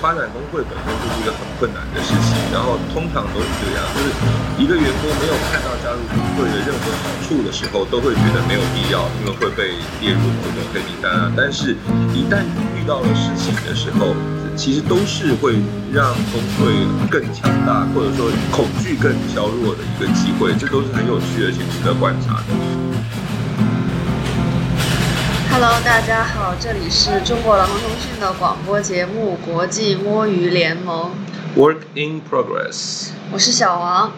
发展工会本身就是一个很困难的事情，然后通常都是这样，就是一个员工没有看到加入工会的任何好处的时候，都会觉得没有必要，因为会被列入某种黑名单啊。但是，一旦遇到了事情的时候，其实都是会让工会更强大，或者说恐惧更削弱的一个机会，这都是很有趣而且值得观察的。Hello，大家好，这里是中国劳动通讯的广播节目《国际摸鱼联盟》。Work in progress。我是小王。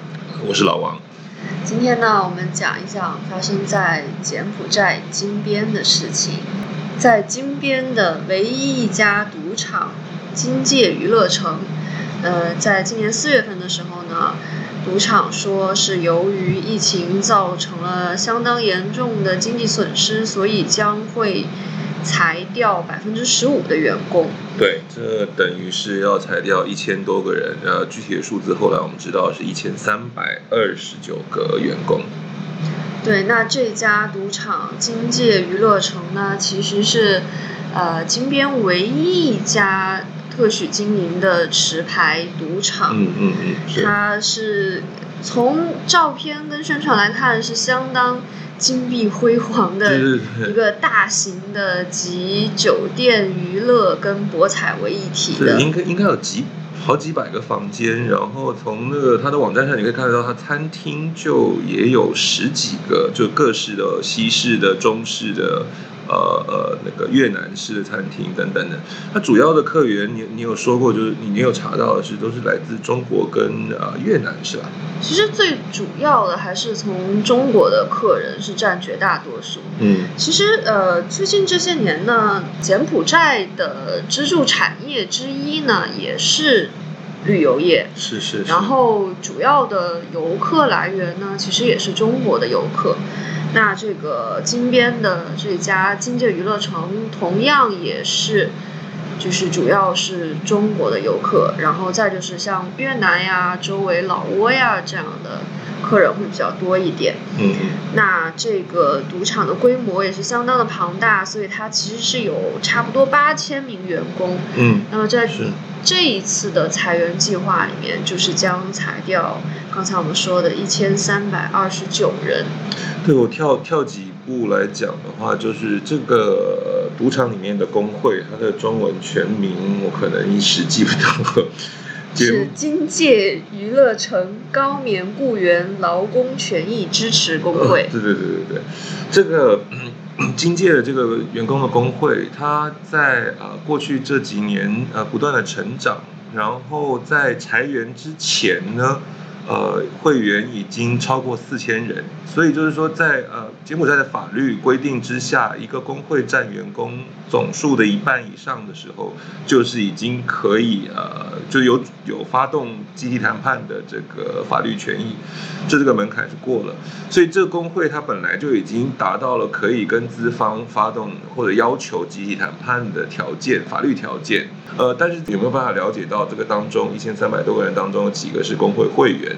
我是老王。今天呢，我们讲一讲发生在柬埔寨金边的事情。在金边的唯一一家赌场——金界娱乐城，呃，在今年四月份的时候呢。赌场说是由于疫情造成了相当严重的经济损失，所以将会裁掉百分之十五的员工。对，这等于是要裁掉一千多个人。呃，具体的数字后来我们知道是一千三百二十九个员工。对，那这家赌场金界娱乐城呢，其实是呃金边唯一一家。特许经营的持牌赌场，嗯嗯嗯，它是从照片跟宣传来看是相当金碧辉煌的一个大型的集酒店、娱乐跟博彩为一体的，应该应该有几好几百个房间，然后从那个它的网站上你可以看得到，它餐厅就也有十几个，就各式的西式的、中式的。呃呃，那个越南式的餐厅等等的，它主要的客源，你你有说过，就是你你有查到的是，都是来自中国跟呃越南，是吧？其实最主要的还是从中国的客人是占绝大多数。嗯，其实呃，最近这些年呢，柬埔寨的支柱产业之一呢，也是旅游业。是是。然后主要的游客来源呢，其实也是中国的游客。那这个金边的这家金界娱乐城，同样也是，就是主要是中国的游客，然后再就是像越南呀、周围老挝呀这样的客人会比较多一点。嗯。那这个赌场的规模也是相当的庞大，所以它其实是有差不多八千名员工。嗯。那么在这一次的裁员计划里面，就是将裁掉刚才我们说的一千三百二十九人。对我跳跳几步来讲的话，就是这个赌场里面的工会，它的中文全名我可能一时记不到。是金界娱乐城高棉雇员劳工权益支持工会。对对对对对，这个金界的这个员工的工会，它在呃过去这几年呃不断的成长，然后在裁员之前呢。呃，会员已经超过四千人，所以就是说，在呃柬埔寨的法律规定之下，一个工会占员工总数的一半以上的时候，就是已经可以呃，就有有发动集体谈判的这个法律权益，就这个门槛是过了，所以这个工会它本来就已经达到了可以跟资方发动或者要求集体谈判的条件，法律条件。呃，但是有没有办法了解到这个当中一千三百多个人当中有几个是工会会员？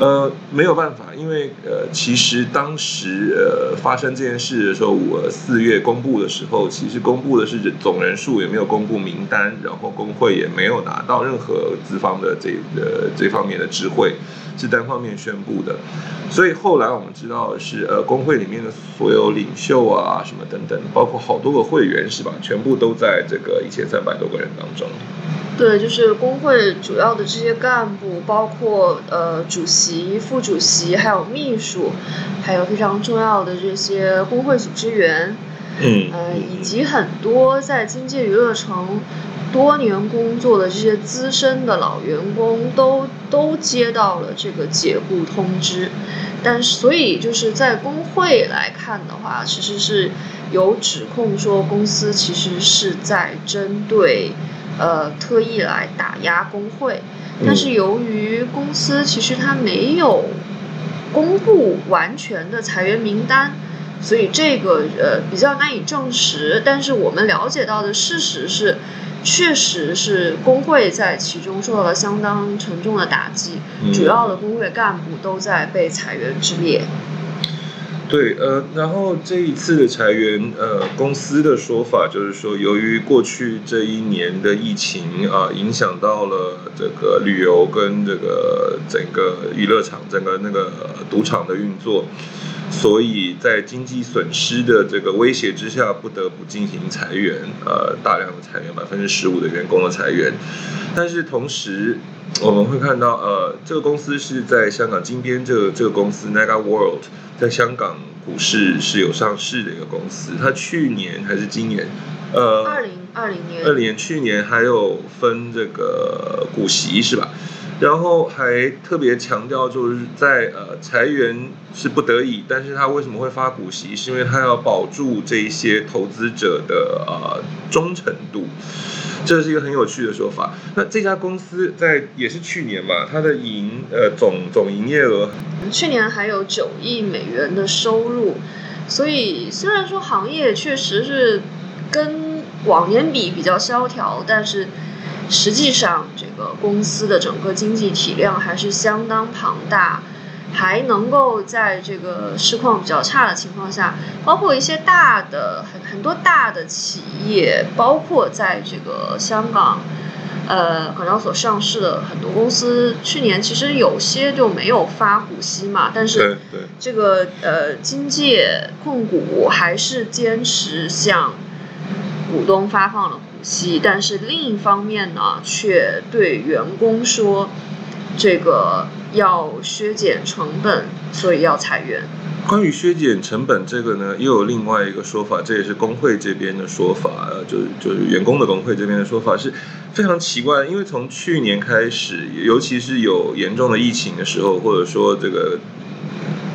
呃，没有办法，因为呃，其实当时呃发生这件事的时候，我四月公布的时候，其实公布的是总人数，也没有公布名单，然后工会也没有拿到任何资方的这呃这方面的智慧，是单方面宣布的。所以后来我们知道是呃工会里面的所有领袖啊什么等等，包括好多个会员是吧，全部都在这个一千三百多个人当中。对，就是工会主要的这些干部，包括呃主席、副主席，还有秘书，还有非常重要的这些工会组织员，嗯，呃，以及很多在经济娱乐城多年工作的这些资深的老员工，都都接到了这个解雇通知。但是，所以就是在工会来看的话，其实是有指控说公司其实是在针对。呃，特意来打压工会，但是由于公司其实它没有公布完全的裁员名单，所以这个呃比较难以证实。但是我们了解到的事实是，确实是工会在其中受到了相当沉重的打击，主要的工会干部都在被裁员之列。对，呃，然后这一次的裁员，呃，公司的说法就是说，由于过去这一年的疫情啊，影响到了这个旅游跟这个整个娱乐场、整个那个赌场的运作，所以在经济损失的这个威胁之下，不得不进行裁员，呃，大量的裁员，百分之十五的员工的裁员，但是同时。我们会看到，呃，这个公司是在香港金边，这个这个公司 Naga World 在香港股市是有上市的一个公司。它去年还是今年，呃，二零二零年，二零年去年还有分这个股息是吧？然后还特别强调，就是在呃裁员是不得已，但是他为什么会发股息？是因为他要保住这一些投资者的呃忠诚度。这是一个很有趣的说法。那这家公司在也是去年嘛，它的营呃总总营业额，去年还有九亿美元的收入。所以虽然说行业确实是跟往年比比较萧条，但是实际上这个公司的整个经济体量还是相当庞大。还能够在这个市况比较差的情况下，包括一些大的很很多大的企业，包括在这个香港，呃，港交所上市的很多公司，去年其实有些就没有发股息嘛，但是这个呃，金界控股还是坚持向股东发放了股息，但是另一方面呢，却对员工说这个。要削减成本，所以要裁员。关于削减成本这个呢，又有另外一个说法，这也是工会这边的说法，呃，就是就是员工的工会这边的说法是非常奇怪，因为从去年开始，尤其是有严重的疫情的时候，或者说这个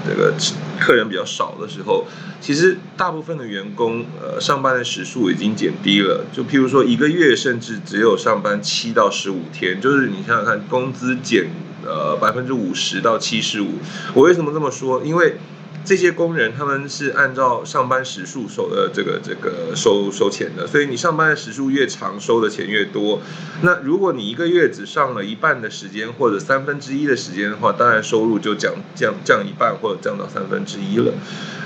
这个客人比较少的时候，其实大部分的员工呃上班的时数已经减低了，就譬如说一个月甚至只有上班七到十五天，就是你想想看，工资减。呃，百分之五十到七十五。我为什么这么说？因为这些工人他们是按照上班时数收的这个这个收收钱的，所以你上班的时数越长，收的钱越多。那如果你一个月只上了一半的时间或者三分之一的时间的话，当然收入就降降降一半或者降到三分之一了。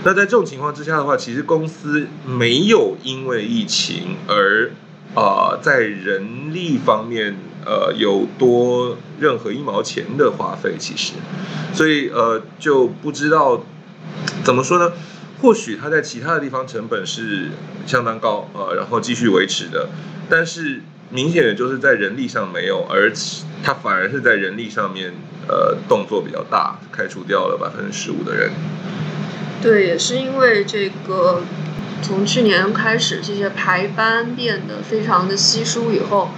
那在这种情况之下的话，其实公司没有因为疫情而啊在人力方面。呃，有多任何一毛钱的花费，其实，所以呃就不知道怎么说呢？或许他在其他的地方成本是相当高呃，然后继续维持的，但是明显的就是在人力上没有，而他反而是在人力上面呃动作比较大，开除掉了百分之十五的人。对，也是因为这个从去年开始，这些排班变得非常的稀疏以后。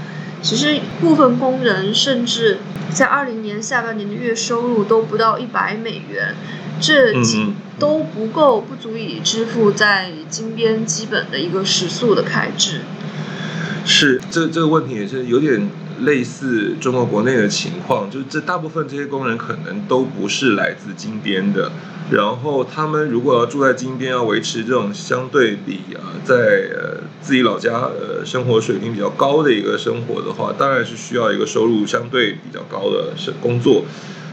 其实部分工人甚至在二零年下半年的月收入都不到一百美元，这都不够，不足以支付在金边基本的一个食宿的开支。是，这这个问题也是有点类似中国国内的情况，就是这大部分这些工人可能都不是来自金边的。然后他们如果要住在金边，要维持这种相对比啊，在呃自己老家呃生活水平比较高的一个生活的话，当然是需要一个收入相对比较高的是工作。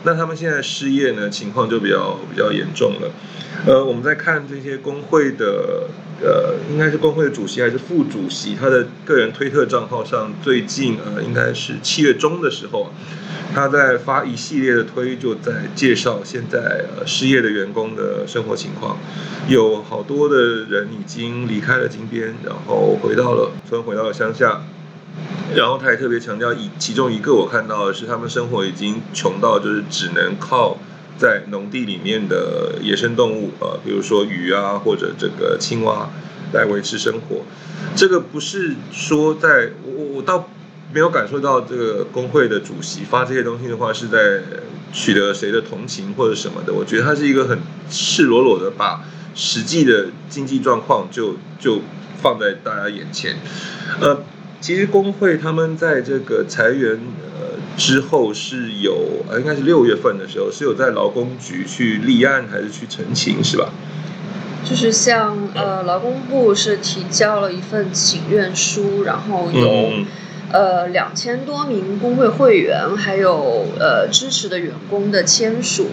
那他们现在失业呢，情况就比较比较严重了。呃，我们在看这些工会的呃，应该是工会的主席还是副主席，他的个人推特账号上，最近呃，应该是七月中的时候。他在发一系列的推，就在介绍现在呃失业的员工的生活情况，有好多的人已经离开了金边，然后回到了村，回到了乡下。然后他也特别强调，以其中一个我看到的是，他们生活已经穷到就是只能靠在农地里面的野生动物，呃，比如说鱼啊或者这个青蛙来维持生活。这个不是说在我我倒。没有感受到这个工会的主席发这些东西的话，是在取得谁的同情或者什么的？我觉得他是一个很赤裸裸的把实际的经济状况就就放在大家眼前。呃，其实工会他们在这个裁员呃之后是有呃应该是六月份的时候是有在劳工局去立案还是去澄清是吧？就是像呃劳工部是提交了一份请愿书，然后有。呃两千多名工会会员，还有呃支持的员工的签署，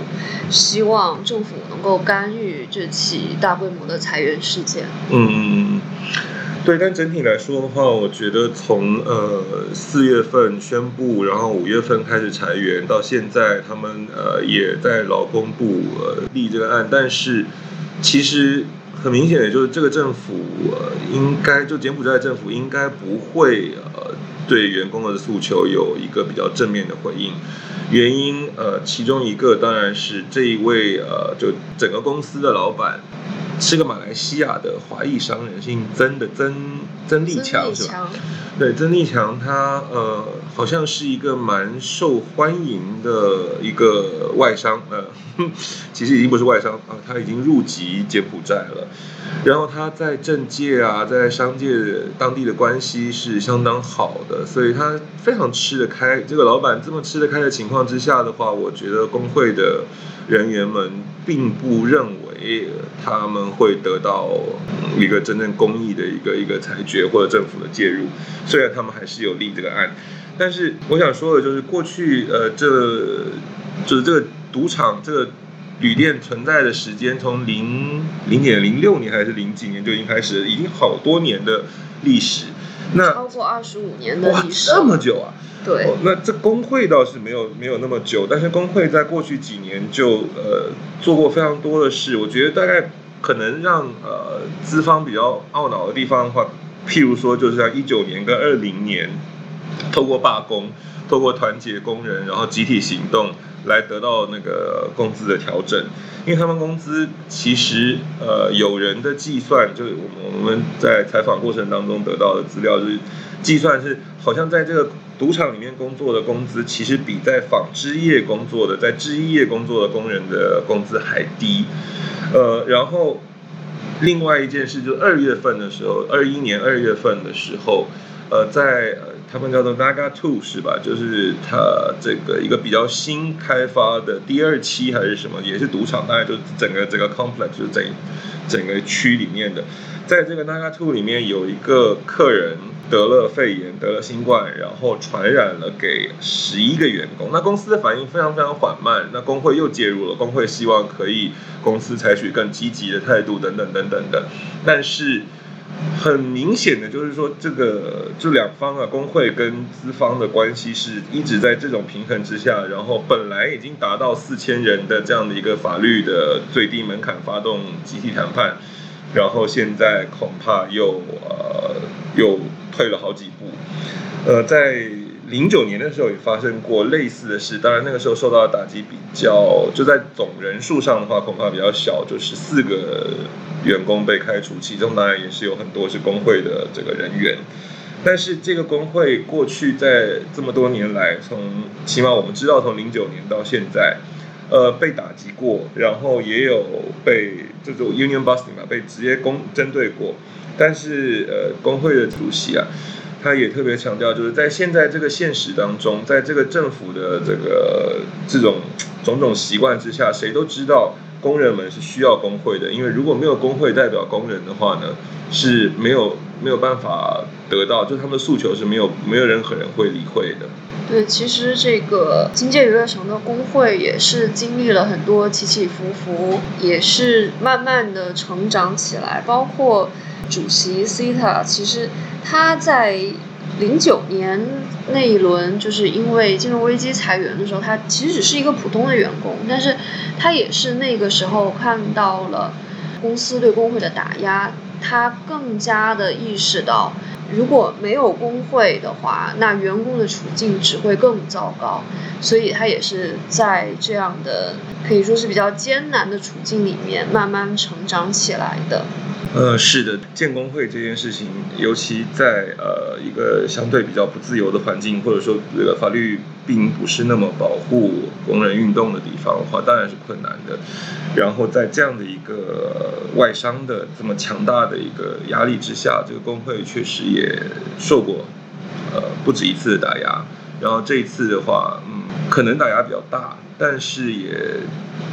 希望政府能够干预这起大规模的裁员事件。嗯嗯嗯。对，但整体来说的话，我觉得从呃四月份宣布，然后五月份开始裁员，到现在他们呃也在劳工部呃立这个案，但是其实很明显的就是这个政府呃应该就柬埔寨政府应该不会呃对员工的诉求有一个比较正面的回应，原因呃其中一个当然是这一位呃就整个公司的老板。是个马来西亚的华裔商人，姓曾的曾曾立强是吧？对，曾立强他呃好像是一个蛮受欢迎的一个外商，呃，其实已经不是外商啊，他已经入籍柬埔寨了。然后他在政界啊，在商界当地的关系是相当好的，所以他非常吃得开。这个老板这么吃得开的情况之下的话，我觉得工会的人员们并不认诶他们会得到一个真正公益的一个一个裁决或者政府的介入。虽然他们还是有立这个案，但是我想说的就是，过去呃，这就是这个赌场这个。旅店存在的时间从零零点零六年还是零几年就已经开始，已经好多年的历史。那超过二十五年的历史，这么久啊？对。那这工会倒是没有没有那么久，但是工会在过去几年就呃做过非常多的事。我觉得大概可能让呃资方比较懊恼的地方的话，譬如说就是像一九年跟二零年，透过罢工，透过团结工人，然后集体行动。来得到那个工资的调整，因为他们工资其实呃有人的计算，就是我们在采访过程当中得到的资料，就是计算是好像在这个赌场里面工作的工资，其实比在纺织业工作的、在制衣业工作的工人的工资还低。呃，然后另外一件事就是二月份的时候，二一年二月份的时候，呃，在。他们叫做 Naga Two 是吧？就是它这个一个比较新开发的第二期还是什么，也是赌场，大概就整个整个 complex 就是整整个区里面的，在这个 Naga Two 里面有一个客人得了肺炎，得了新冠，然后传染了给十一个员工。那公司的反应非常非常缓慢，那工会又介入了，工会希望可以公司采取更积极的态度等等等等的，但是。很明显的就是说，这个这两方啊，工会跟资方的关系是一直在这种平衡之下，然后本来已经达到四千人的这样的一个法律的最低门槛发动集体谈判，然后现在恐怕又呃又退了好几步，呃，在。零九年的时候也发生过类似的事，当然那个时候受到的打击比较，就在总人数上的话恐怕比较小，就是四个员工被开除，其中当然也是有很多是工会的这个人员。但是这个工会过去在这么多年来，从起码我们知道从零九年到现在，呃，被打击过，然后也有被这种 union busting 嘛，被直接攻针对过。但是呃，工会的主席啊。他也特别强调，就是在现在这个现实当中，在这个政府的这个这种种种习惯之下，谁都知道工人们是需要工会的，因为如果没有工会代表工人的话呢，是没有没有办法得到，就他们的诉求是没有没有任何人会理会的。对，其实这个金界娱乐城的工会也是经历了很多起起伏伏，也是慢慢的成长起来，包括主席 Cita，其实。他在零九年那一轮，就是因为金融危机裁员的时候，他其实只是一个普通的员工，但是他也是那个时候看到了公司对工会的打压，他更加的意识到，如果没有工会的话，那员工的处境只会更糟糕，所以他也是在这样的可以说是比较艰难的处境里面慢慢成长起来的。呃，是的，建工会这件事情，尤其在呃一个相对比较不自由的环境，或者说这个法律并不是那么保护工人运动的地方的话，当然是困难的。然后在这样的一个外商的这么强大的一个压力之下，这个工会确实也受过呃不止一次的打压。然后这一次的话，嗯，可能打压比较大。但是也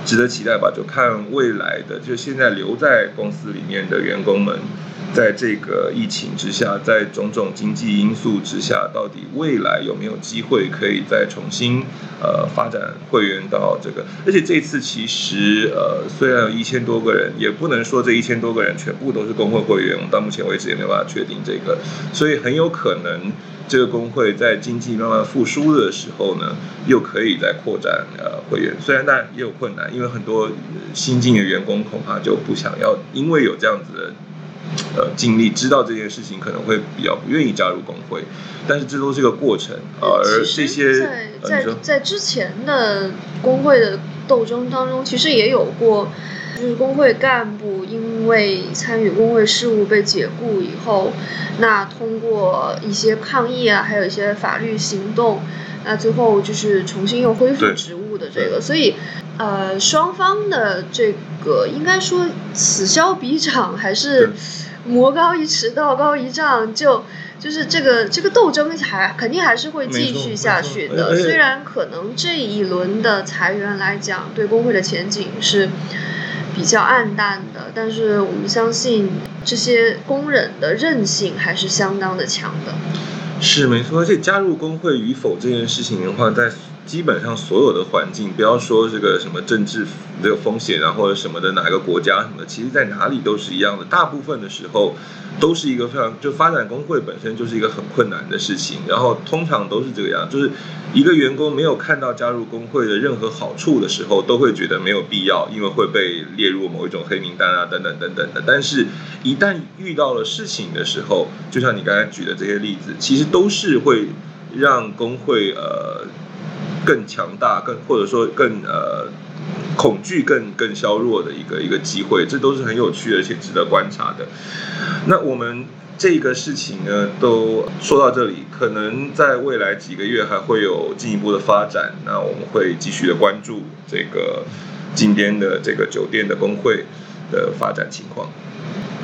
值得期待吧，就看未来的，就现在留在公司里面的员工们，在这个疫情之下，在种种经济因素之下，到底未来有没有机会可以再重新呃发展会员到这个？而且这次其实呃虽然有一千多个人，也不能说这一千多个人全部都是工会会员，我到目前为止也没有办法确定这个，所以很有可能这个工会在经济慢慢复苏的时候呢，又可以再扩展呃会员。虽然但也有困难，因为很多新进的员工恐怕就不想要，因为有这样子的。呃，经历知道这件事情可能会比较不愿意加入工会，但是这都是个过程啊。而这些在在在之前的工会的斗争当中，其实也有过，就是工会干部因为参与工会事务被解雇以后，那通过一些抗议啊，还有一些法律行动，那最后就是重新又恢复职务的这个，所以。呃，双方的这个应该说此消彼长，还是魔高一尺道高一丈，就就是这个这个斗争还肯定还是会继续下去的。虽然可能这一轮的裁员来讲，对工会的前景是比较暗淡的，但是我们相信这些工人的韧性还是相当的强的。是没错，而且加入工会与否这件事情的话，在。基本上所有的环境，不要说这个什么政治这个风险啊，或者什么的哪个国家什么，其实在哪里都是一样的。大部分的时候，都是一个非常就发展工会本身就是一个很困难的事情。然后通常都是这个样，就是一个员工没有看到加入工会的任何好处的时候，都会觉得没有必要，因为会被列入某一种黑名单啊，等等等等的。但是，一旦遇到了事情的时候，就像你刚才举的这些例子，其实都是会让工会呃。更强大，更或者说更呃恐惧更更削弱的一个一个机会，这都是很有趣而且值得观察的。那我们这个事情呢，都说到这里，可能在未来几个月还会有进一步的发展。那我们会继续的关注这个今天的这个酒店的工会的发展情况。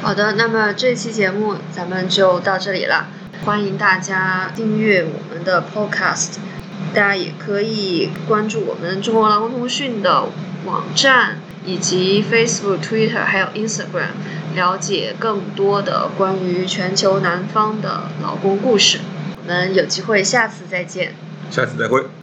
好的，那么这期节目咱们就到这里了，欢迎大家订阅我们的 Podcast。大家也可以关注我们中国劳工通讯的网站，以及 Facebook、Twitter 还有 Instagram，了解更多的关于全球南方的劳工故事。我们有机会下次再见，下次再会。